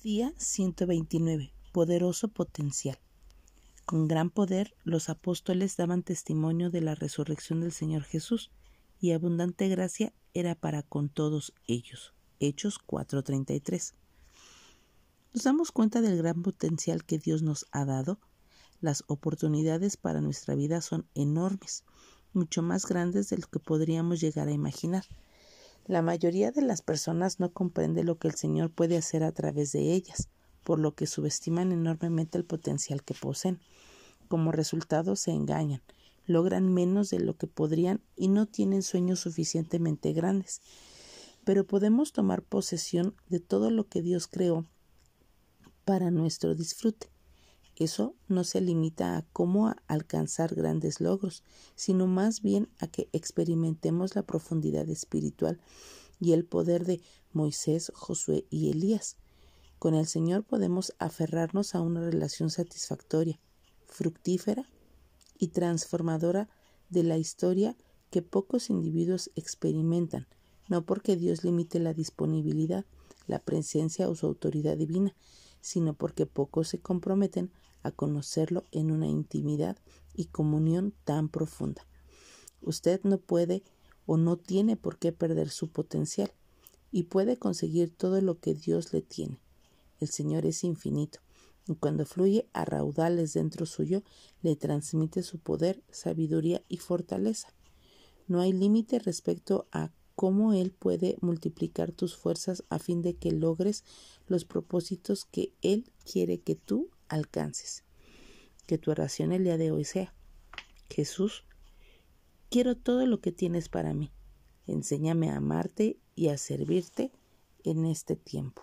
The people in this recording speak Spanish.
Día 129. Poderoso potencial. Con gran poder los apóstoles daban testimonio de la resurrección del Señor Jesús, y abundante gracia era para con todos ellos. Hechos 4:33. ¿Nos damos cuenta del gran potencial que Dios nos ha dado? Las oportunidades para nuestra vida son enormes, mucho más grandes de lo que podríamos llegar a imaginar. La mayoría de las personas no comprende lo que el Señor puede hacer a través de ellas, por lo que subestiman enormemente el potencial que poseen. Como resultado se engañan, logran menos de lo que podrían y no tienen sueños suficientemente grandes. Pero podemos tomar posesión de todo lo que Dios creó para nuestro disfrute. Eso no se limita a cómo alcanzar grandes logros, sino más bien a que experimentemos la profundidad espiritual y el poder de Moisés, Josué y Elías. Con el Señor podemos aferrarnos a una relación satisfactoria, fructífera y transformadora de la historia que pocos individuos experimentan, no porque Dios limite la disponibilidad, la presencia o su autoridad divina, sino porque pocos se comprometen a conocerlo en una intimidad y comunión tan profunda. Usted no puede o no tiene por qué perder su potencial y puede conseguir todo lo que Dios le tiene. El Señor es infinito y cuando fluye a raudales dentro suyo le transmite su poder, sabiduría y fortaleza. No hay límite respecto a cómo Él puede multiplicar tus fuerzas a fin de que logres los propósitos que Él quiere que tú alcances. Que tu oración el día de hoy sea, Jesús, quiero todo lo que tienes para mí. Enséñame a amarte y a servirte en este tiempo.